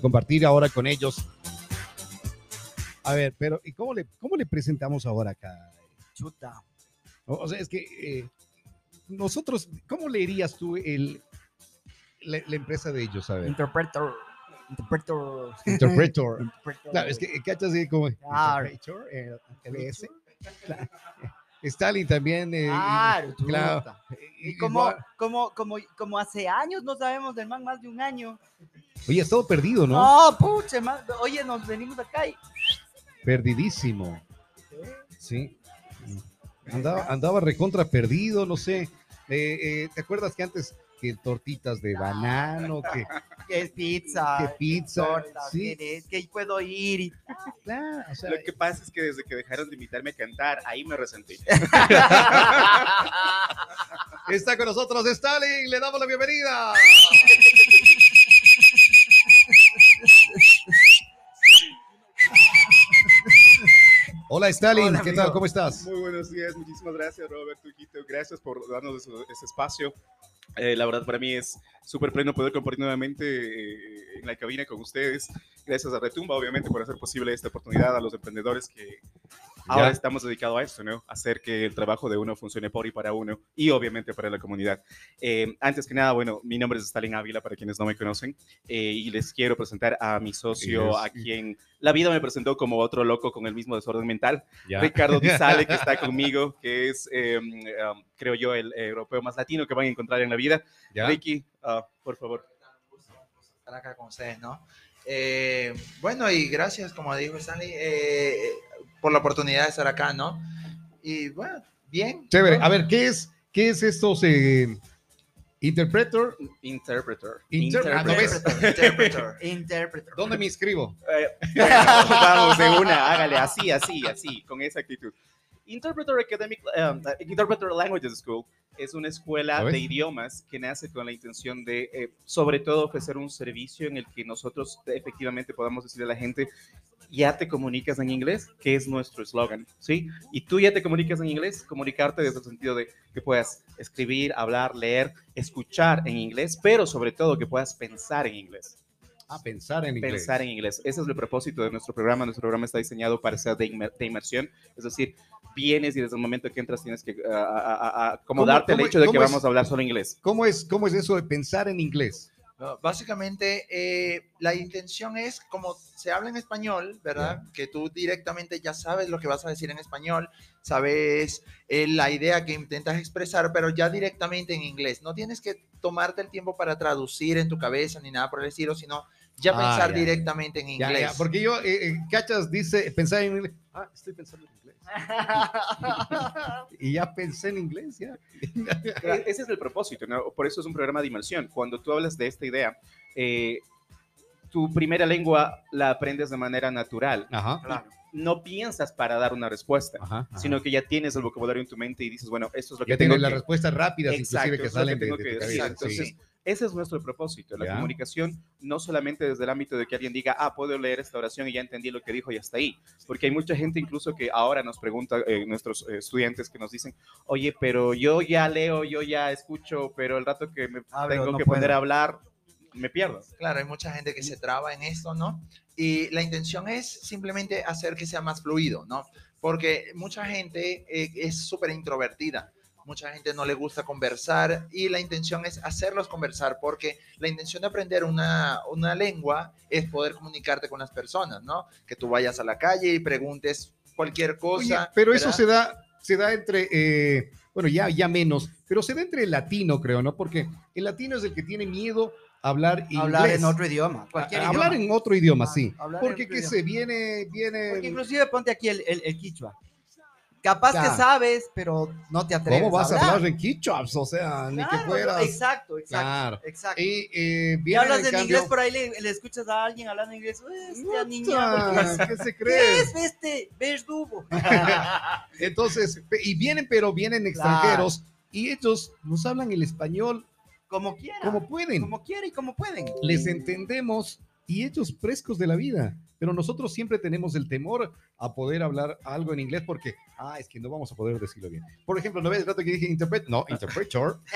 compartir ahora con ellos. A ver, pero ¿y cómo le, cómo le presentamos ahora acá? Chuta. O, o sea, es que eh, nosotros, ¿cómo leerías tú el, la, la empresa de ellos? A ver. Interpreter. Interpreter. Interpretor. Interpreter. Claro, es que cachas como Claro. Interpretor, eh, LS. Claro. Stalin también. eh, Claro, y- claro. Y- Y como, como, como, como hace años no sabemos del man, más de un año. Oye, es todo perdido, ¿no? No, puche, man. Oye, nos venimos acá y. Perdidísimo. Sí. Andaba, andaba recontra perdido, no sé. Eh, eh, ¿Te acuerdas que antes que tortitas de banano, que, Que es pizza. que pizza? sí, que, es- que puedo ir y. claro, o sea, Lo que pasa es que desde que dejaron de invitarme a cantar, ahí me resentí. está con nosotros Stalin, le damos la bienvenida. Hola Stalin, Hola, ¿qué amigo. tal? ¿Cómo estás? Muy buenos días, muchísimas gracias Roberto Quito, gracias por darnos ese, ese espacio. Eh, la verdad para mí es súper pleno poder compartir nuevamente eh, en la cabina con ustedes. Gracias a Retumba, obviamente, por hacer posible esta oportunidad a los emprendedores que ahora estamos dedicados a esto, ¿no? Hacer que el trabajo de uno funcione por y para uno y obviamente para la comunidad. Eh, antes que nada, bueno, mi nombre es Stalin Ávila, para quienes no me conocen, eh, y les quiero presentar a mi socio, Yes. a quien la vida me presentó como otro loco con el mismo desorden mental. Ya. Ricardo Di Sale, que está conmigo, que es, eh, um, creo yo, el europeo más latino que van a encontrar en la vida. ¿Ya? Ricky, ah, por favor. estar acá con ustedes, ¿no? Eh, bueno, y gracias, como dijo Stanley, eh, por la oportunidad de estar acá, ¿no? Y bueno, bien. Chévere. ¿no? A ver, ¿qué es, qué es estos eh, interpreter? Interpreter. Inter- ah, ¿no ves? Interpreter, interpreter. Interpreter. ¿Dónde me inscribo? Eh, vamos, de una, hágale así, así, así, con esa actitud. Interpreter Academic, um, Interpreter Languages School es una escuela de idiomas que nace con la intención de, eh, sobre todo, ofrecer un servicio en el que nosotros efectivamente podamos decirle a la gente, ya te comunicas en inglés, que es nuestro eslogan, ¿sí? Y tú ya te comunicas en inglés, comunicarte desde el sentido de que puedas escribir, hablar, leer, escuchar en inglés, pero sobre todo que puedas pensar en inglés A pensar en inglés. pensar en inglés. Ese es el propósito de nuestro programa. Nuestro programa está diseñado para ser de, inmer- de inmersión, es decir, vienes y desde el momento que entras tienes que ah, ah, ah, ah, acomodarte ¿Cómo- al hecho de que es? vamos a hablar solo inglés. ¿Cómo es, ¿Cómo es eso de pensar en inglés? No, Básicamente, eh, la intención es, como se habla en español, ¿verdad? Que tú directamente ya sabes lo que vas a decir en español, sabes eh, la idea que intentas expresar, pero ya directamente en inglés. No tienes que tomarte el tiempo para traducir en tu cabeza ni nada por el estilo, sino ya Ah, pensar ya. directamente en Ya, inglés. ya, porque yo, eh, eh, Cachas dice pensar en inglés. Ah, estoy pensando en inglés. Y ya pensé en inglés, ya. E- Ese es el propósito, ¿no? Por eso es un programa de inmersión. Cuando tú hablas de esta idea, eh, tu primera lengua la aprendes de manera natural. Ajá. Claro. No piensas para dar una respuesta, Ajá. ajá. sino que ya tienes el vocabulario en tu mente y dices, bueno, esto es lo que ya tengo tienes las que- respuestas rápidas, inclusive que salen de, tengo de que tu decir. cabeza. Entonces, sí. Ese es nuestro propósito, la Ya. comunicación, no solamente desde el ámbito de que alguien diga, ah, puedo leer esta oración y ya entendí lo que dijo y hasta ahí, porque hay mucha gente incluso que ahora nos pregunta, eh, nuestros eh, estudiantes que nos dicen, oye, pero yo ya leo, yo ya escucho, pero el rato que me Ah, tengo no que poner puedo. a hablar, me pierdo. Claro, hay mucha gente que se traba en esto, ¿no? Y la intención es simplemente hacer que sea más fluido, ¿no? Porque mucha gente eh, es súper introvertida, mucha gente no le gusta conversar y la intención es hacerlos conversar porque la intención de aprender una, una lengua es poder comunicarte con las personas, ¿no? Que tú vayas a la calle y preguntes cualquier Oye, cosa. pero eso se da, se da entre, eh, bueno, ya, ya menos, pero se da entre el latino, creo, ¿no? Porque el latino es el que tiene miedo a hablar inglés. Hablar en otro idioma. Cualquier A- hablar idioma. en otro idioma, sí. hablar Porque que idioma. se viene, viene. Porque inclusive ponte aquí el, el, el quichua. Capaz que sabes, pero no te atreves ¿Cómo vas a hablar? hablar en quichua? O sea, ni que Claro, fueras. Exacto, exacto. Claro. exacto. Y eh, Y hablas en en cambio- inglés por ahí, le, le escuchas a alguien hablando inglés. Este niñado. ¿Qué se ¿Qué cree? es este verdugo? Entonces, y vienen, pero vienen extranjeros y ellos nos hablan el español como quiera. como pueden. Como quiera y como pueden. Les entendemos, y hechos frescos de la vida. Pero nosotros siempre tenemos el temor a poder hablar algo en inglés porque, ah, es que no vamos a poder decirlo bien. Por ejemplo, ¿no ves el rato que dije interpret? No, interpreter.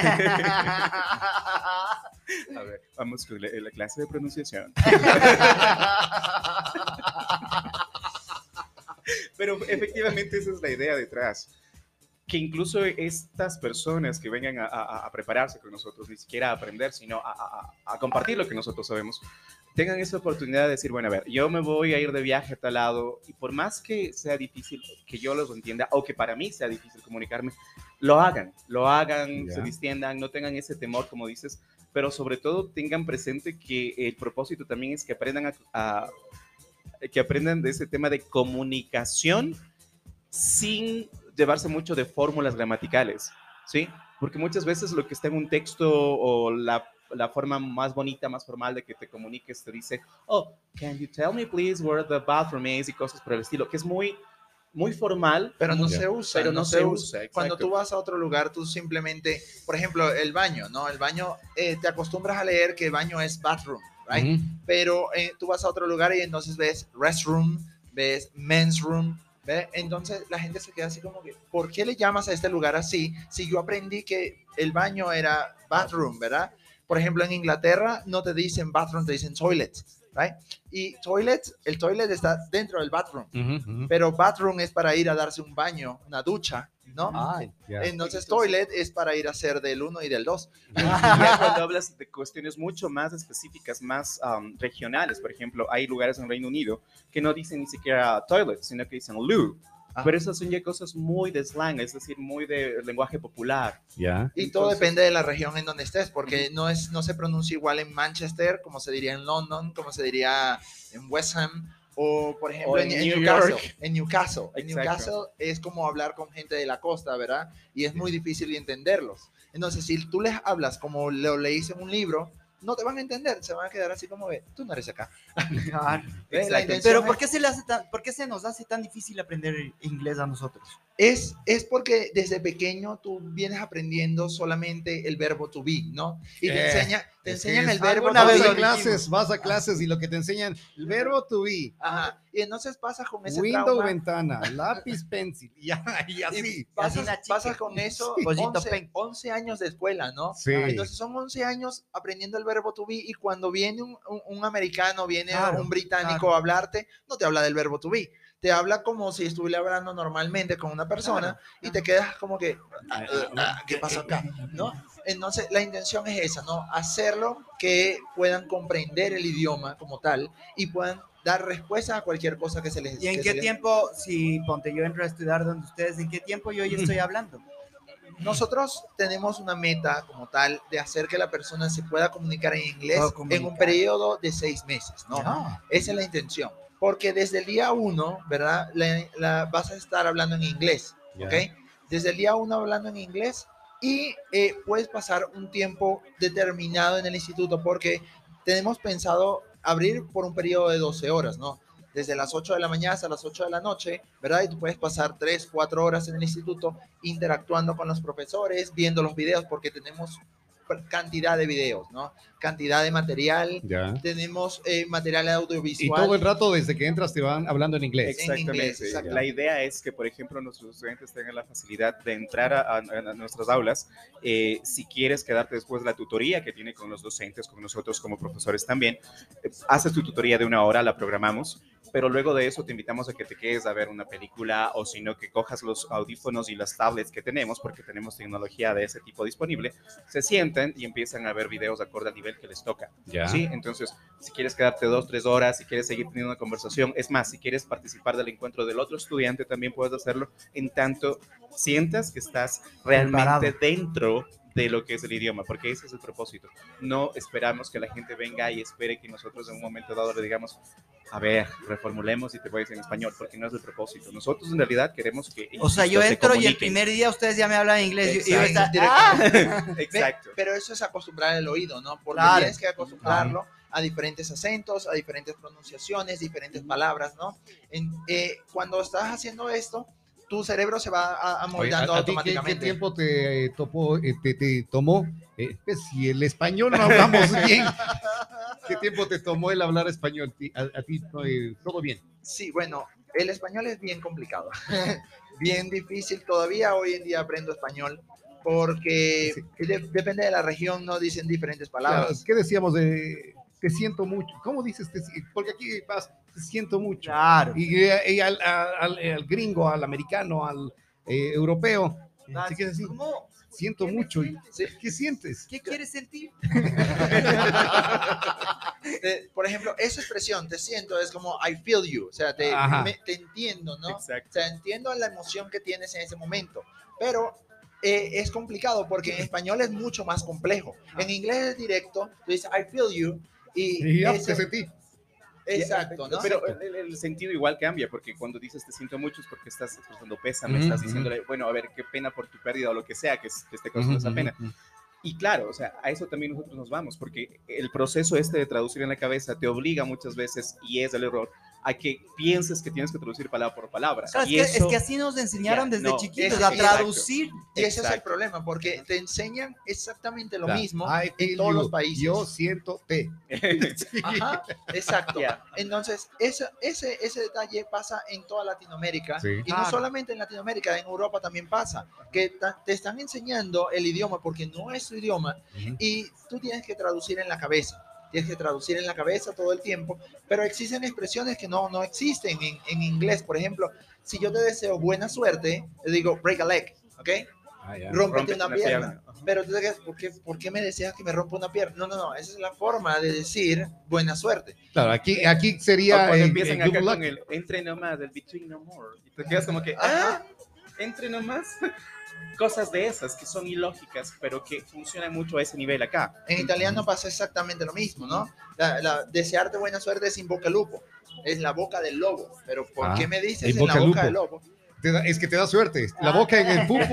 A ver, vamos con la, la clase de pronunciación. Pero efectivamente esa es la idea detrás. Que incluso estas personas que vengan a, a- a prepararse con nosotros, ni siquiera a aprender, sino a, a- a compartir lo que nosotros sabemos, tengan esa oportunidad de decir, bueno, a ver, yo me voy a ir de viaje a tal lado y por más que sea difícil que yo los entienda o que para mí sea difícil comunicarme, lo hagan, lo hagan, se distiendan, no tengan ese temor, como dices, pero sobre todo tengan presente que el propósito también es que aprendan a, a- que aprendan de ese tema de comunicación sin llevarse mucho de fórmulas gramaticales, ¿sí? Porque muchas veces lo que está en un texto o la, la forma más bonita, más formal de que te comuniques te dice, oh, can you tell me please where the bathroom is y cosas por el estilo, que es muy, muy formal, Pero no se usa, pero no, se usa. Cuando exacto. tú vas a otro lugar, tú simplemente, por ejemplo, el baño, ¿no? El baño, eh, te acostumbras a leer que el baño es bathroom, right? Ujú. Pero eh, tú vas a otro lugar y entonces ves restroom, ves men's room, ¿ve? Entonces la gente se queda así como que, ¿por qué le llamas a este lugar así si yo aprendí que el baño era bathroom, ¿verdad? Por ejemplo, en Inglaterra no te dicen bathroom, te dicen toilet, right? Y toilet, el toilet está dentro del bathroom, Ujú, ujú. pero bathroom es para ir a darse un baño, una ducha, ¿no? Ay, ya. Entonces toilet es para ir a hacer del 1 y del 2. Y ya cuando hablas de cuestiones mucho más específicas, más um, regionales, por ejemplo, hay lugares en Reino Unido que no dicen ni siquiera toilet, sino que dicen loo. Ah. Pero esas son ya cosas muy de slang, es decir, muy de lenguaje popular. Ya. Y todo Entonces- depende de la región en donde estés, porque no, es, no se pronuncia igual en Manchester, como se diría en London, como se diría en West Ham, o por ejemplo O en, en New Newcastle. York. En Newcastle. En Exacto. Newcastle es como hablar con gente de la costa, ¿verdad? Y es muy difícil de entenderlos. Entonces, si tú les hablas como lo leíste en un libro, no te van a entender, se van a quedar así como, ve, tú no eres acá. Exacto. intención Pero ¿por qué, se le hace tan, ¿por qué se nos hace tan difícil aprender inglés a nosotros? Es, es porque desde pequeño tú vienes aprendiendo solamente el verbo to be, ¿no? Y te, Eh, enseña, te enseñan el verbo to vez a clases, vas a clases y lo que te enseñan, el verbo to be, Ajá. Y entonces pasas con ese window, trauma. ventana, lápiz, pencil, y, ya, y así. Y pasas, chica. pasas con eso Sí. Pollito 11, pen. 11 años de escuela, ¿no? Sí. Entonces son 11 años aprendiendo el verbo to be y cuando viene un, un- un americano, viene Claro, un británico claro. a hablarte, no te habla del verbo to be. Te habla como si estuviera hablando normalmente con una persona y te quedas como que, ah, ah, ¿qué pasa acá? ¿No? Entonces la intención es esa, ¿no? Hacerlo que puedan comprender el idioma como tal y puedan dar respuesta a cualquier cosa que se les ¿Y en qué les- tiempo, si ponte yo entro a estudiar donde ustedes, en qué tiempo yo ya estoy hablando? Nosotros tenemos una meta como tal de hacer que la persona se pueda comunicar en inglés Pueda en comunicar. un periodo de seis meses, ¿no? Ya. Esa es la intención. Porque desde el día uno, ¿verdad? La, la- vas a estar hablando en inglés, Ya. ¿ok? Desde el día uno hablando en inglés y eh, puedes pasar un tiempo determinado en el instituto porque tenemos pensado abrir por un periodo de 12 horas, ¿no? Desde las 8 de la mañana hasta las 8 de la noche, ¿verdad? Y tú puedes pasar 3, 4 horas en el instituto interactuando con los profesores, viendo los videos, porque tenemos cantidad de videos, ¿no? Cantidad de material, Ya. tenemos eh, material Y audiovisual. todo el rato desde que entras te van hablando en inglés. En inglés, Exactamente. La idea es que, por ejemplo, nuestros estudiantes tengan la facilidad de entrar a, a- a nuestras aulas. Eh, si quieres quedarte después de la tutoría que tiene con los docentes, con nosotros como profesores también, eh, haces tu tutoría de una hora, la programamos, pero luego de eso te invitamos a que te quedes a ver una película o si no, que cojas los audífonos y las tablets que tenemos, porque tenemos tecnología de ese tipo disponible, se sienten y empiezan a ver videos acorde al nivel que les toca. Ya. Sí, entonces, si quieres quedarte dos, tres horas, si quieres seguir teniendo una conversación, es más, si quieres participar del encuentro del otro estudiante, también puedes hacerlo en tanto sientas que estás realmente Preparado. dentro de lo que es el idioma, porque ese es el propósito. No esperamos que la gente venga y espere que nosotros en un momento dado le digamos, a ver, reformulemos y te voy a decir en español, porque no es el propósito. Nosotros en realidad queremos que... O sea, yo insisto, se entro y el primer día ustedes ya me hablan inglés. y yo Exacto. está- ¡Ah! Exacto. Pero eso es acostumbrar el oído, ¿no? Porque Claro. tienes que acostumbrarlo a diferentes acentos, a diferentes pronunciaciones, diferentes palabras, ¿no? En- eh, cuando estás haciendo esto, tu cerebro se va a- ¿a- qué- automáticamente. ¿Qué, tiempo te, topó, eh, te, te tomó? eh, pues, si el español no hablamos bien, ¿qué tiempo te tomó el hablar español? A, a ti eh, todo bien. Sí, bueno, el español es bien complicado, bien difícil. Todavía hoy en día aprendo español porque de- depende de la región, no dicen diferentes Claro, palabras. ¿Qué decíamos de te siento mucho? ¿Cómo dices? te porque aquí pasa, te siento mucho. Claro. Y, eh, y al, al- al gringo, al americano, al eh, europeo, así que así, ¿Cómo? siento ¿Qué me mucho. ¿Y sientes? ¿Qué sientes? ¿Qué quieres sentir? Eh, por ejemplo, esa expresión, te siento, es como I feel you, o sea, te, me- te entiendo, ¿no? Exacto. O sea, entiendo la emoción que tienes en ese momento, pero eh, es complicado porque en español es mucho más complejo. En inglés es directo, tú dices I feel you y Y ya, ese- te sentí. exacto, ¿no? Pero el, el sentido igual cambia, porque cuando dices te siento mucho es porque estás expresando pésame, Ujú, estás ujú. diciéndole, bueno, a ver, qué pena por tu pérdida o lo que sea que, es- que esté causando esa pena. Y claro, o sea, a eso también nosotros nos vamos, porque el proceso este de traducir en la cabeza te obliga muchas veces, y es el error, a que pienses que tienes que traducir palabra por palabra. Claro, es, y que, eso, es que así nos enseñaron Ya, desde no, chiquitos es- a exacto. traducir. Y ese es el Exacto. problema, porque te enseñan exactamente lo Claro. mismo I en todos you. los países. Yo siento te. Ajá, exacto. Ya. Entonces, ese, ese, ese detalle pasa en toda Latinoamérica. Sí. Y no Claro. solamente en Latinoamérica, en Europa también pasa. Que ta- te están enseñando el idioma porque no es tu idioma y tú tienes que traducir en la cabeza. Tienes que traducir en la cabeza todo el tiempo, pero existen expresiones que no, no existen en, en inglés. Por ejemplo, si yo te deseo buena suerte, te digo break a leg, ¿ok? Ah. Rómpete Rómpete una una pierna. pierna. Ajá. Pero tú quedas, ¿por qué, ¿por qué me deseas que me rompa una pierna? No, no, no, esa es la forma de decir buena suerte. Claro, aquí, aquí O sería. cuando en- empiezan en acá con el entre nomás, el between no more, y te quedas como que, ah, entre nomás. Cosas de esas que son ilógicas, pero que funcionan mucho a ese nivel acá. En italiano pasa exactamente lo mismo, ¿no? La, la- desearte buena suerte es in al lupo, es la boca del lobo. Pero ¿por Ah, qué me dices in en la bocca al boca lupo. del lobo? Te da- es que te da suerte. La boca en el pupo.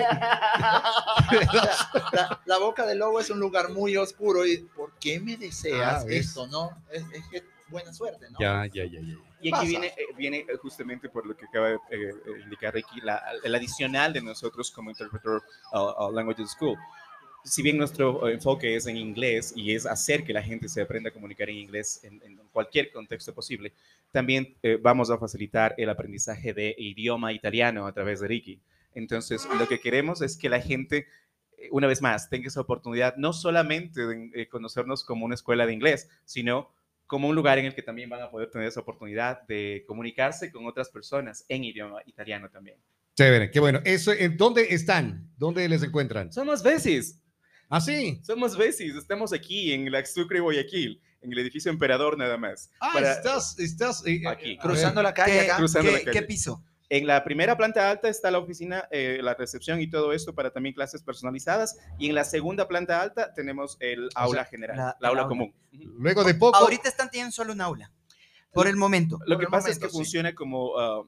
La, la boca del lobo es un lugar muy oscuro y ¿por qué me deseas Ah, esto, no? Es, es que buena suerte, ¿no? ya, ya, ya, ya. Y aquí viene, eh, viene eh, justamente por lo que acaba de eh, eh, indicar Ricky, la, el adicional de nosotros como Interpreter uh, uh, Language School. Si bien nuestro enfoque es en inglés y es hacer que la gente se aprenda a comunicar en inglés en, en cualquier contexto posible, también eh, vamos a facilitar el aprendizaje de idioma italiano a través de Ricky. Entonces, lo que queremos es que la gente, una vez más, tenga esa oportunidad no solamente de conocernos como una escuela de inglés, sino como un lugar en el que también van a poder tener esa oportunidad de comunicarse con otras personas en idioma italiano también. Chévere, qué bueno. Eso, ¿En dónde están? ¿Dónde les encuentran? Somos veces, Ah, sí. somos veces, estamos aquí en la Sucre, Guayaquil, en el edificio Emperador nada más. Ah, Para- estás, estás eh, Aquí. eh, Cruzando la calle ¿Qué, acá. Cruzando la calle. qué piso? En la primera planta alta está la oficina, eh, la recepción y todo esto para también clases personalizadas. Y en la segunda planta alta tenemos el aula general, la- la, aula aula. común. Luego de poco. Ahorita están teniendo solo un aula. Por el momento. Lo que pasa es momento, que sí. funciona como ah,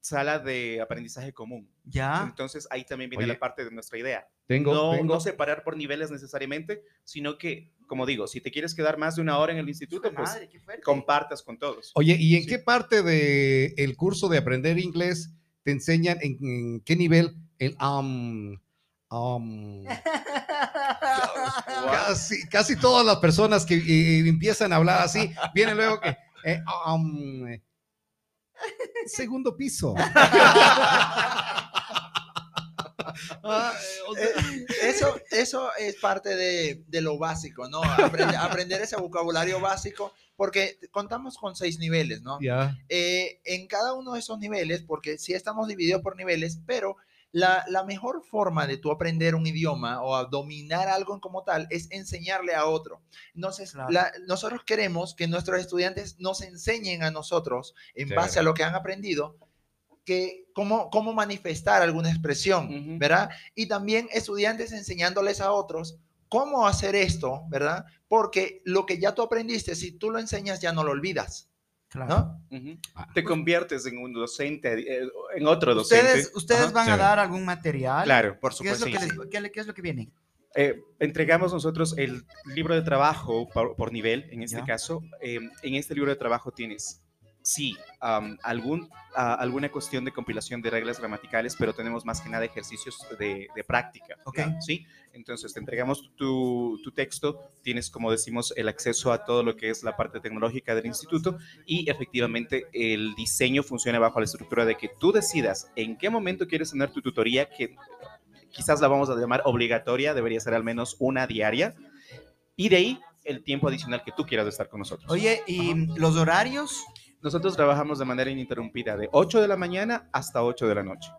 sala de aprendizaje común. Ya. Entonces ahí también viene Oye, la parte de nuestra idea. Tengo, no, tengo- no separar por niveles necesariamente, sino que, como digo, si te quieres quedar más de una hora en el instituto, pues Madre, compartas con todos. Oye, ¿y en Sí. qué parte del el curso de aprender inglés te enseñan en, en qué nivel el um, um, casi, casi todas las personas que eh, empiezan a hablar así, vienen luego que eh, um, eh, segundo piso. Ah, eh, o sea, Eh, Eso, eso es parte de, de lo básico, ¿no? Aprender, aprender ese vocabulario básico, porque contamos con seis niveles, ¿no? ya. Eh, en cada uno de esos niveles, porque sí estamos divididos por niveles, pero la, la mejor forma de tú aprender un idioma o a dominar algo como tal es enseñarle a otro. Entonces, Claro. la- nosotros queremos que nuestros estudiantes nos enseñen a nosotros, en base a lo que han aprendido, que cómo, cómo manifestar alguna expresión, Ujú. ¿verdad? Y también estudiantes enseñándoles a otros cómo hacer esto, ¿verdad? Porque lo que ya tú aprendiste, si tú lo enseñas, ya no lo olvidas, Claro. Ah, Te conviertes en un docente, eh, en otro docente. Ustedes, ustedes Ajá. van a dar algún material. Claro, por ¿Qué es, supuesto. lo que sí, les- sí. qué es lo que viene? Eh, entregamos nosotros el libro de trabajo por, por nivel, en este Ya. caso. Eh, en este libro de trabajo tienes sí, am, algún, a- alguna cuestión de compilación de reglas gramaticales, pero tenemos más que nada ejercicios de, de práctica. Ok. ¿sí? Entonces, te entregamos tu, tu texto, tienes, como decimos, el acceso a todo lo que es la parte tecnológica del instituto y efectivamente el diseño funciona bajo la estructura de que tú decidas en qué momento quieres tener tu tutoría, que quizás la vamos a llamar obligatoria, debería ser al menos una diaria, y de ahí el tiempo adicional que tú quieras estar con nosotros. Oye, ¿y los horarios? Nosotros trabajamos de manera ininterrumpida de 8 de la mañana hasta 8 de la noche.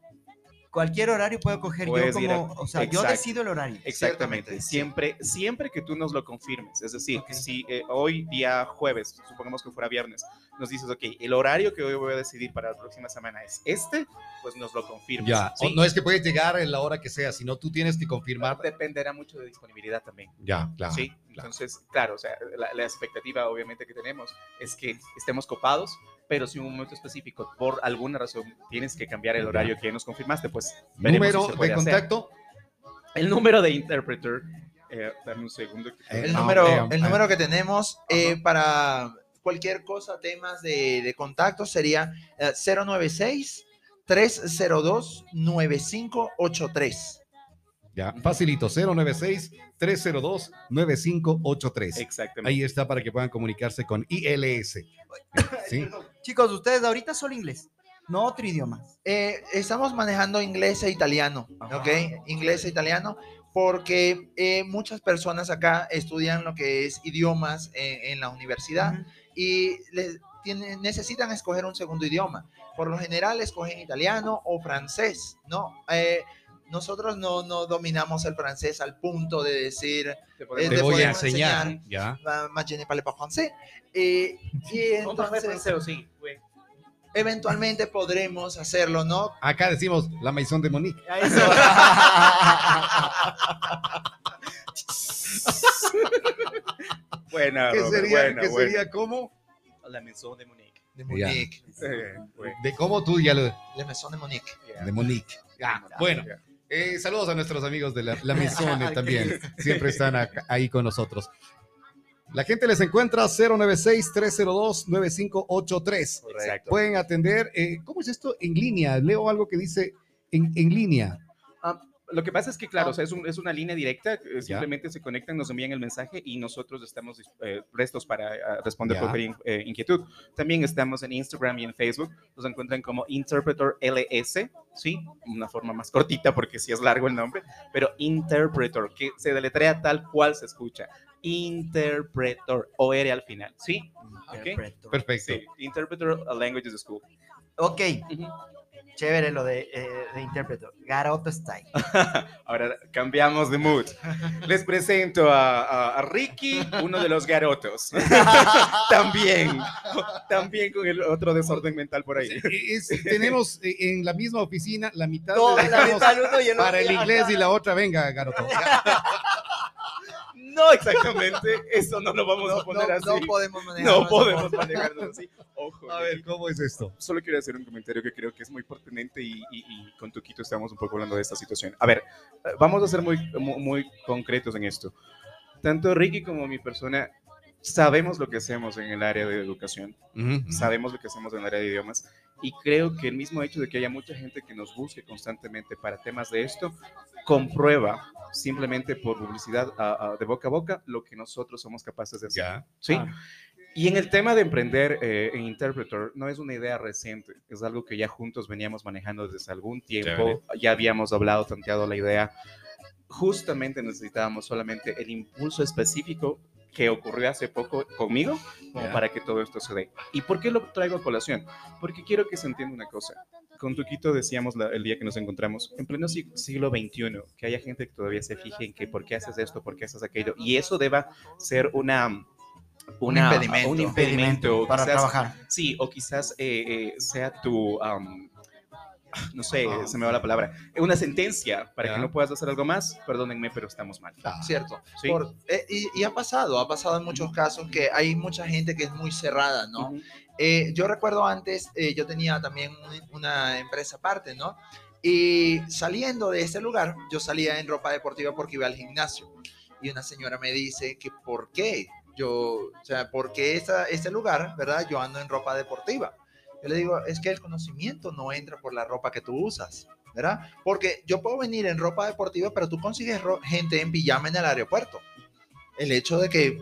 Cualquier horario puedo coger Puedes yo a- como, o sea, yo Exacto. decido el horario. Exactamente, siempre, siempre que tú nos lo confirmes. Es decir, Ok. si eh, hoy día jueves, supongamos que fuera viernes, nos dices, ok, el horario que hoy voy a decidir para la próxima semana es este, pues nos lo confirmes. Ya, no es que puedes llegar en la hora que sea, sino tú tienes que confirmar. Dependerá mucho de disponibilidad también. Ya, claro. sí, claro. entonces, claro, o sea, la, la expectativa obviamente que tenemos es que estemos copados, pero si en un momento específico, por alguna razón, tienes que cambiar el horario que nos confirmaste, pues si Número de hacer. contacto. El número de interpreter, eh, dame un segundo. Eh, El ah, número, ok, el número que tenemos eh, para cualquier cosa, temas de, de contacto sería eh, 096 302 9583. Ya, facilito, 096-302-9583. Exactamente. Ahí está para que puedan comunicarse con ILS. ¿Sí? Chicos, ustedes ahorita solo inglés, no otro idioma. Eh, estamos manejando inglés e italiano, Ajá. ¿ok? Inglés e italiano, porque eh, muchas personas acá estudian lo que es idiomas en, en la universidad Ujú. y les tienen, necesitan escoger un segundo idioma. Por lo general escogen italiano o francés, ¿no? Eh, nosotros no, no dominamos el francés al punto de decir, Te Eh, podemos- Te te voy a enseñar. enseñar. Ya. "Ah, "Ma, je ne parle pas français". Eh, y entonces, oui. eventualmente podremos hacerlo, ¿no? Acá decimos la Maison de Monique. Eso. Buena, ¿Qué Robert, sería, buena, qué buena. sería cómo? La maison de Monique. De. Monique. Oui. De cómo tú ya lo. La Maison de Monique. Yeah. De Monique. Ya, bueno, Yeah. Eh, saludos a nuestros amigos de la, la Maison eh, también. Siempre están ahí con nosotros. La gente les encuentra 096-302-9583. Correcto. Pueden atender. eh, ¿Cómo es esto en línea? Leo algo que dice en, en línea. Lo que pasa es que, claro, o sea, es, un- es una línea directa, eh, Ya. simplemente se conectan, nos envían el mensaje y nosotros estamos eh, prestos para eh, responder Ya. cualquier in- eh, inquietud. También estamos en Instagram y en Facebook, nos encuentran como Interpreter LS, ¿sí? Una forma más cortita porque sí es largo el nombre, pero Interpreter, que se deletrea tal cual se escucha. Interpreter, o R al final, ¿sí? Ok. Perfecto. Sí, Interpreter Languages School. Ok, Ujú. Chévere lo de, eh, de intérprete. Garoto style. Ahora cambiamos de mood. Les presento a, a- a Ricky, uno de los garotos. también, también con el otro desorden mental por ahí. Es- tenemos eh, en la misma oficina la mitad No, le la mitad uno y el para el inglés y la otra, venga, Garoto. No exactamente, eso no lo vamos No, a poner no- así. no podemos manejar. No podemos manejarnos así. Ojo. A ver, ¿cómo es esto? Solo quiero hacer un comentario que creo que es muy pertinente y, y- y con Tuquito estamos un poco hablando de esta situación. A ver, eh, vamos a ser muy, muy, muy concretos en esto. Tanto Ricky como mi persona sabemos lo que hacemos en el área de educación, sabemos lo que hacemos en el área de idiomas y creo que el mismo hecho de que haya mucha gente que nos busque constantemente para temas de esto comprueba simplemente por publicidad a- a- de boca a boca lo que nosotros somos capaces de hacer. Ya. ¿sí? Ah. Y en el tema de emprender eh, en Interpreter, no es una idea reciente, es algo que ya juntos veníamos manejando desde algún tiempo, Chévere. ya habíamos hablado, tanteado la idea. Justamente necesitábamos solamente el impulso específico que ocurrió hace poco conmigo, como Ya. para que todo esto se dé. ¿Y por qué lo traigo a colación? Porque quiero que se entienda una cosa. Con Tuquito decíamos la- el día que nos encontramos, en pleno sig- siglo XXI, que haya gente que todavía se fije en que por qué haces esto, por qué haces aquello, y eso deba ser una... una- impedimento. Un impedimento. o para quizás- trabajar. Sí, o quizás eh, eh, sea tu, am, no sé, Ah. se me va la palabra, una sentencia para que no puedas hacer algo más. Perdónenme, pero estamos mal. Ah, Cierto. Sí. Por- eh, y, y ha pasado, ha pasado en muchos casos que hay mucha gente que es muy cerrada, ¿no? Eh, yo recuerdo antes, eh, yo tenía también un- una empresa aparte, ¿no? Y saliendo de ese lugar, yo salía en ropa deportiva porque iba al gimnasio. Y una señora me dice que por qué yo, o sea, porque esa, ese lugar, ¿verdad? Yo ando en ropa deportiva. Yo le digo, es que el conocimiento no entra por la ropa que tú usas, ¿verdad? Porque yo puedo venir en ropa deportiva, pero tú consigues gente en pijama en el aeropuerto. El hecho de que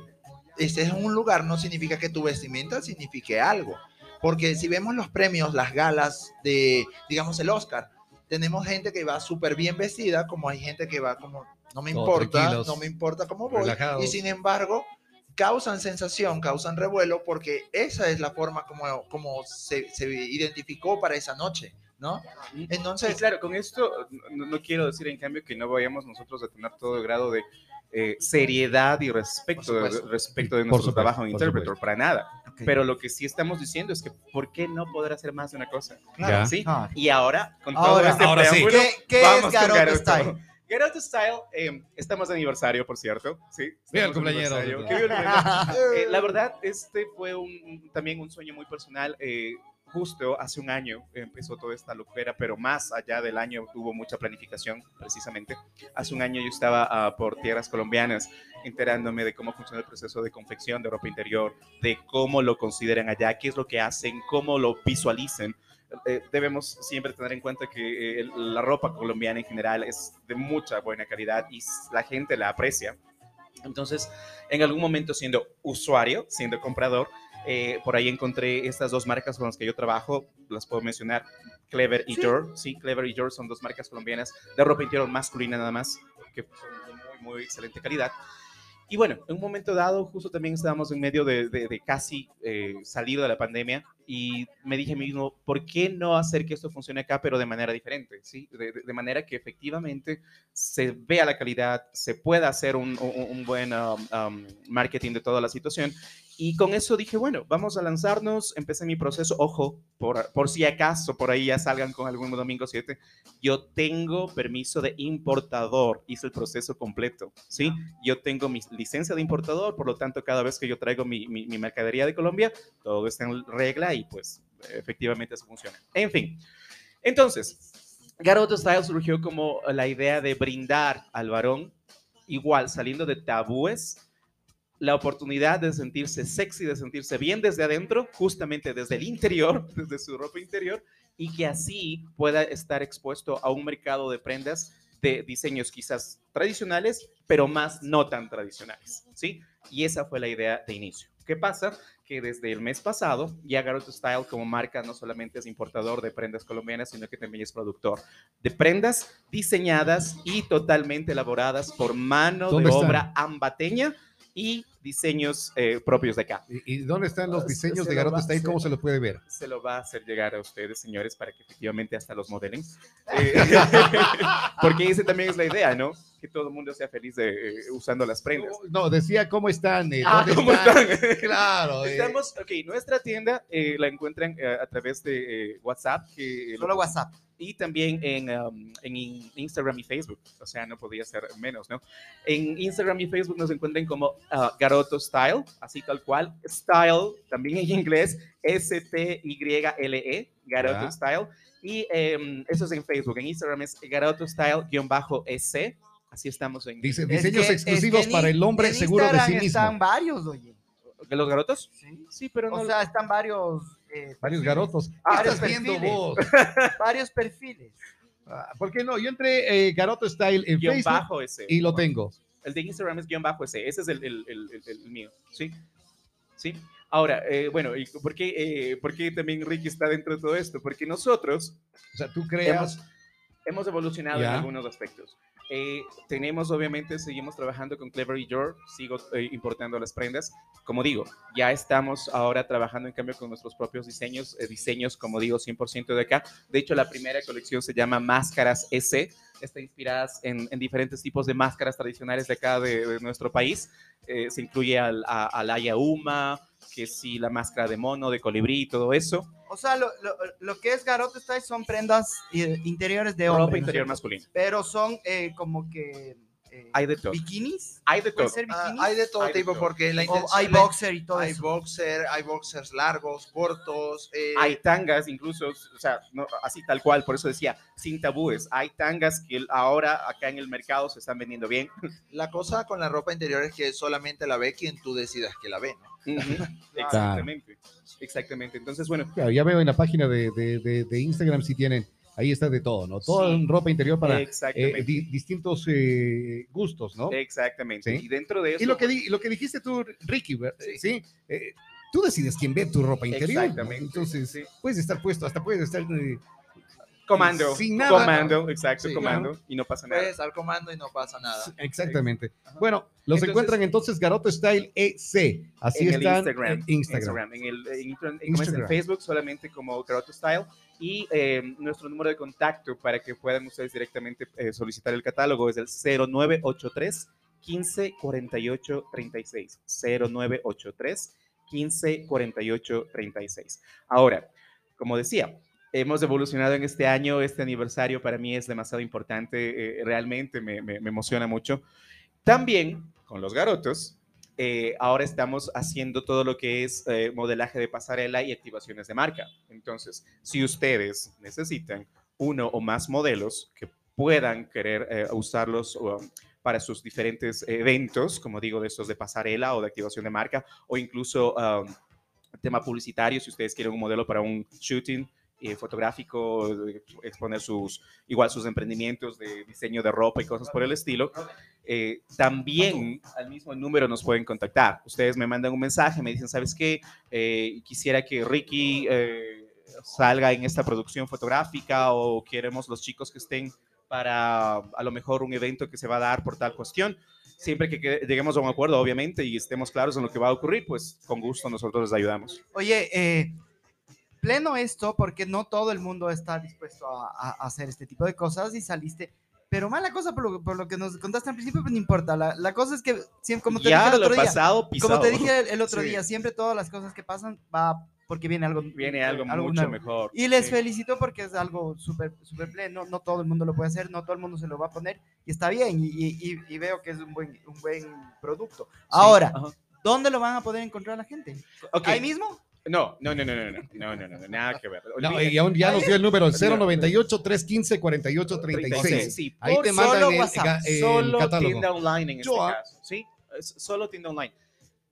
estés en un lugar no significa que tu vestimenta signifique algo. Porque si vemos los premios, las galas de, digamos, el Oscar, tenemos gente que va súper bien vestida, como hay gente que va como, no me importa, no me importa cómo voy. relajados. Y sin embargo, causan sensación, causan revuelo, porque esa es la forma como, como se, se identificó para esa noche, ¿no? Y Entonces, claro, con esto no, no quiero decir en cambio que no vayamos nosotros a tener todo el grado de eh, seriedad y respeto, respecto de nuestro supuesto, trabajo en supuesto. para nada. Ok. Pero lo que sí estamos diciendo es que ¿por qué no poder hacer más de una cosa? Ya. ¿Sí? Ah. Y ahora, con todo Ahora- este ahora sí. preámbulo, ¿Qué, qué vamos es Garoto Garoto. Style? Garoto Style, eh, estamos de aniversario, por cierto. Sí, Viva el cumpleañero. Eh, la verdad, este fue un, también un sueño muy personal. eh, justo hace un año empezó toda esta locura, pero más allá del año tuvo mucha planificación, precisamente. Hace un año yo estaba ah, por tierras colombianas enterándome de cómo funciona el proceso de confección de ropa interior, de cómo lo consideran allá, qué es lo que hacen, cómo lo visualicen. Eh, debemos siempre tener en cuenta que eh, la ropa colombiana en general es de mucha buena calidad y la gente la aprecia. Entonces, en algún momento siendo usuario, siendo comprador, eh, por ahí encontré estas dos marcas con las que yo trabajo, las puedo mencionar, Clever y Sí. Sí, Clever y Jor son dos marcas colombianas de ropa interior masculina nada más, que son de muy, muy excelente calidad. Y bueno, en un momento dado, justo también estábamos en medio de, casi eh, salir de la pandemia y me dije a mí mismo, ¿por qué no hacer que esto funcione acá, pero de manera diferente? ¿sí? De, manera que efectivamente se vea la calidad, se pueda hacer un buen um, um, marketing de toda la situación. Y con eso dije, bueno, vamos a lanzarnos, empecé mi proceso, ojo, por, por si acaso por ahí ya salgan con algún domingo 7, yo tengo permiso de importador, hice el proceso completo, ¿sí? Yo tengo mi licencia de importador, por lo tanto, cada vez que yo traigo mi, mi- mercadería de Colombia, todo está en regla y pues efectivamente eso funciona. En fin, entonces, Garoto Style surgió como la idea de brindar al varón, igual saliendo de tabúes, la oportunidad de sentirse sexy, de sentirse bien desde adentro, justamente desde el interior, desde su ropa interior, y que así pueda estar expuesto a un mercado de prendas de diseños quizás tradicionales, pero más no tan tradicionales, ¿sí? Y esa fue la idea de inicio. ¿Qué pasa? Que desde el mes pasado, ya Garoto Style como marca no solamente es importador de prendas colombianas, sino que también es productor de prendas diseñadas y totalmente elaboradas por mano de obra ambateña y diseños eh, propios de acá. ¿Y, y dónde están los Se- diseños se de Garoto Style? ¿Cómo se lo puede ver? Se lo va a hacer llegar a ustedes, señores, para que efectivamente hasta los modelen. Eh, porque esa también es la idea, ¿no? Que todo el mundo sea feliz de, eh, usando las prendas. No, decía cómo están. eh, Ah, ¿dónde ¿cómo están? están? Claro. eh, Estamos, ok, nuestra tienda eh, la encuentran eh, a través de eh, WhatsApp. Que Solo WhatsApp. Y también en, um, en in- Instagram y Facebook. O sea, no podía ser menos, ¿no? En Instagram y Facebook nos encuentran como ah, Garoto Style, así tal cual. Style, también en inglés, S-T-Y-L-E, E, Garoto Ya. Style. Y em, eso es en Facebook. En Instagram es Garoto Style-S. Así estamos en Dice, Es diseños que- exclusivos es que para el hombre en seguro de sí Instagram mismo. Están varios, oye. ¿De los garotos? Sí. Sí, pero no. O sea, están varios. Eh, Varios garotos. ¿Qué Ah, estás varios viendo perfiles. vos? Varios perfiles. Ah, ¿Por qué no? Yo entré eh, Garoto Style en guion Facebook bajo ese. y lo tengo. El de Instagram es guion bajo ese. Ese es el, el, el, el- el mío. ¿Sí? ¿Sí? Ahora, eh, bueno, ¿y por qué, eh, por qué también Ricky está dentro de todo esto? Porque nosotros O sea, tú creas. hemos, hemos evolucionado Ya. en algunos aspectos. Eh, tenemos, obviamente, seguimos trabajando con Clever y Your, sigo eh, importando las prendas. Como digo, ya estamos ahora trabajando en cambio con nuestros propios diseños, eh, diseños, como digo, 100% de acá. De hecho, la primera colección se llama Máscaras S, está inspirada en, en diferentes tipos de máscaras tradicionales de acá de, de nuestro país. Eh, se incluye al, a, al Ayauma, que sí, la máscara de mono, de colibrí y todo eso. O sea, lo, lo, lo que es Garoto Style son prendas eh, interiores de hombre. ropa ¿no es interior masculina. Pero son eh, como que eh, Hay de todo. bikinis. Hay de ¿Puede todo. ser Ah, hay de todo Hay de tipo todo. porque la intención hay la- boxer y todo hay eso. boxer, hay boxers largos, cortos. eh, Hay tangas, incluso, o sea, no, así tal cual, por eso decía, sin tabúes. Hay tangas que ahora acá en el mercado se están vendiendo bien. La cosa con la ropa interior es que solamente la ve quien tú decidas que la ve, ¿no? Exactamente, exactamente. Entonces, bueno, Claro, ya veo en la página de, de- de- de Instagram si tienen, ahí está de todo, ¿no? Toda Sí. ropa interior para eh, di- distintos eh, gustos, ¿no? Exactamente. Sí. Y dentro de eso... Y lo que, di- lo que dijiste tú, Ricky, ¿ver- ¿sí? Eh, tú decides quién ve tu ropa interior. ¿no? Exactamente. Entonces, sí. puedes estar puesto, hasta puedes estar... eh, Comando, Sin nada. comando, exacto, Sí, comando, y no pasa nada. Puedes estar comando y no pasa nada. Exactamente. Ajá. Bueno, los Entonces- encuentran entonces Garoto Style EC. Así en están el Instagram, en Instagram. En, el, en, Instagram. en Facebook solamente como Garoto Style y eh, nuestro número de contacto para que puedan ustedes directamente eh, solicitar el catálogo es el 0983 15 48 36 0983 15 48 36 ahora como decía hemos evolucionado en este año este aniversario para mí es demasiado importante eh, realmente me, me- me emociona mucho. También con los garotos eh, ahora estamos haciendo todo lo que es eh, modelaje de pasarela y activaciones de marca. Entonces, si ustedes necesitan uno o más modelos que puedan querer eh, usarlos um, para sus diferentes eventos, como digo, de estos de pasarela o de activación de marca, o incluso um, tema publicitario, si ustedes quieren un modelo para un shooting eh, fotográfico, de exponer sus, igual sus emprendimientos de diseño de ropa y cosas por el estilo, eh, también al mismo número nos pueden contactar. Ustedes me mandan un mensaje, me dicen, ¿sabes qué? Eh, quisiera que Ricky eh, salga en esta producción fotográfica o queremos los chicos que estén para a lo mejor un evento que se va a dar por tal cuestión. Siempre que lleguemos a un acuerdo, obviamente, y estemos claros en lo que va a ocurrir, pues con gusto nosotros les ayudamos. Oye, eh, pleno esto, porque no todo el mundo está dispuesto a, a- a hacer este tipo de cosas y saliste. Pero mala cosa por lo, por lo que nos contaste al principio, pues no importa. La, la cosa es que, siempre, como te ya dije el otro día, pasado, pisado. como te dije el, el otro Sí. día, siempre todas las cosas que pasan va porque viene algo. Viene algo algo mucho nuevo. mejor. Y les Sí. felicito porque es algo súper súper pleno, no todo el mundo lo puede hacer, no todo el mundo se lo va a poner y está bien y, y- y- y veo que es un buen, un buen producto. Ahora, Ajá. ¿dónde lo van a poder encontrar la gente? ¿Ahí mismo? No, no, no, no, no, no, no, no, no, no, nada que ver. No, y aún ya nos dio el número, el 098 315 48 36. Sí, Ahí te mandan solo el, WhatsApp, ga- el solo catálogo. tienda online en este Yo, ah. caso, ¿sí? Es solo tienda online.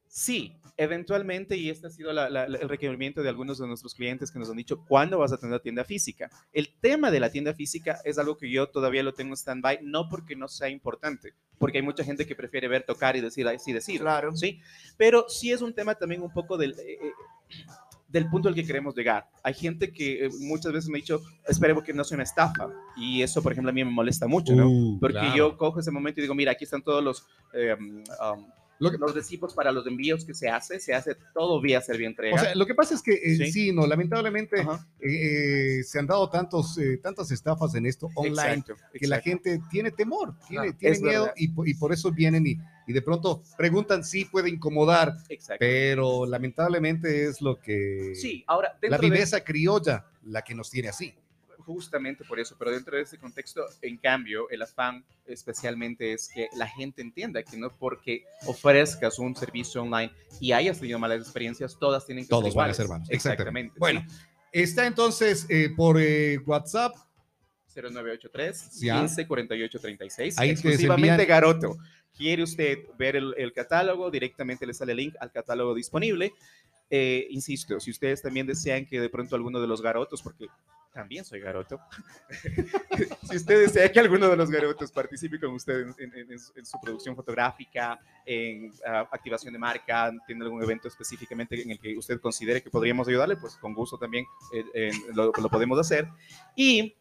Sí, eventualmente, y este ha sido la- la- el requerimiento de algunos de nuestros clientes que nos han dicho, ¿cuándo vas a tener tienda física? El tema de la tienda física es algo que yo todavía lo tengo en stand-by, no porque no sea importante, porque hay mucha gente que prefiere ver, tocar y decir, así decir, Claro. ¿sí? Pero sí es un tema también un poco del... eh, eh, del punto al que queremos llegar. Hay gente que eh, muchas veces me ha dicho, esperemos que no sea una estafa. Y eso, por ejemplo, a mí me molesta mucho, ¿no? Uh, Porque claro. yo cojo ese momento y digo, mira, aquí están todos los, eh, um, Lo que- los recibos para los envíos que se hace, se hace todo vía entrega. O sea, lo que pasa es que eh, Sí. sí. no, lamentablemente eh, eh, se han dado tantos, eh, tantas estafas en esto online exacto, que la gente tiene temor, tiene, No, tiene miedo y, y por eso vienen y, y de pronto preguntan si puede incomodar, Exacto. pero lamentablemente es lo que Sí, ahora, la de, viveza criolla la que nos tiene así. Justamente por eso, pero dentro de ese contexto, en cambio, el afán especialmente es que la gente entienda que no porque ofrezcas un servicio online y hayas tenido malas experiencias, todas tienen que Todos ser van a iguales. ser malos. Exactamente. Bueno, está entonces eh, por eh, WhatsApp. sí. 0983 Ya. 15 48 36. Ahí te exclusivamente Garoto. ¿Quiere usted ver el, el catálogo? Directamente le sale el link al catálogo disponible. Eh, insisto, si ustedes también desean que de pronto alguno de los garotos, porque también soy garoto, si usted desea que alguno de los garotos participe con usted en, en- en- en su producción fotográfica, en ah, activación de marca, tiene algún evento específicamente en el que usted considere que podríamos ayudarle, pues con gusto también eh, eh, lo, lo podemos hacer. Y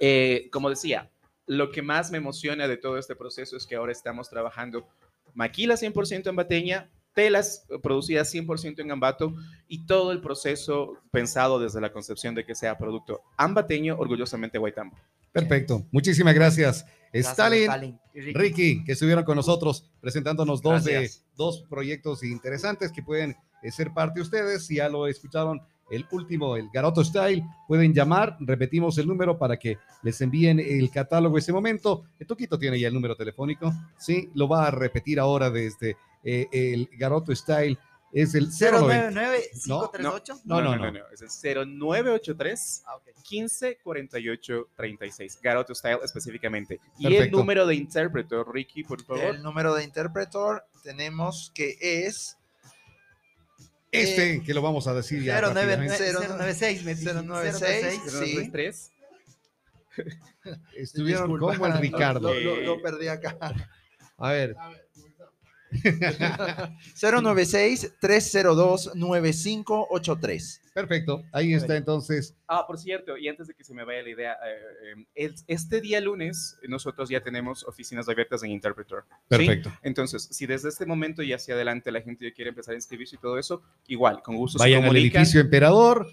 eh, como decía, lo que más me emociona de todo este proceso es que ahora estamos trabajando maquila 100% en Bateña, telas eh, producidas 100% en Ambato y todo el proceso pensado desde la concepción de que sea producto ambateño, orgullosamente Guaitambo. Perfecto. Muchísimas gracias. Gracias, Stalin, Stalin y Ricky. Ricky, que estuvieron con nosotros presentándonos dos, de, dos proyectos interesantes que pueden eh, ser parte de ustedes. Ya lo escucharon el último, el Garoto Style, pueden llamar, repetimos el número para que les envíen el catálogo ese momento. El Toquito tiene ya el número telefónico, sí, lo va a repetir ahora desde eh, el Garoto Style, es el 090. 099-538. No, no, no. Es el 0983 Ah, ok. 15 48 36. Garoto Style específicamente. Y el número de intérprete, Ricky, por favor. El número de interpretor tenemos que es Este, que lo vamos a decir ya. 09 rápidamente. 096, me dijiste. 096. 096. Sí. 093. Estuvieron como el Ricardo. Lo, lo- lo perdí acá. A ver, 096-302-9583. perfecto. Ahí está entonces. Ah, por cierto, y antes de que se me vaya la idea, eh, eh, este día lunes eh, nosotros ya tenemos oficinas abiertas en Interpreter. ¿sí? Perfecto. Entonces, si desde este momento y hacia adelante la gente ya quiere empezar a inscribirse y todo eso, igual, con gusto se Vayan al comunican. edificio Emperador,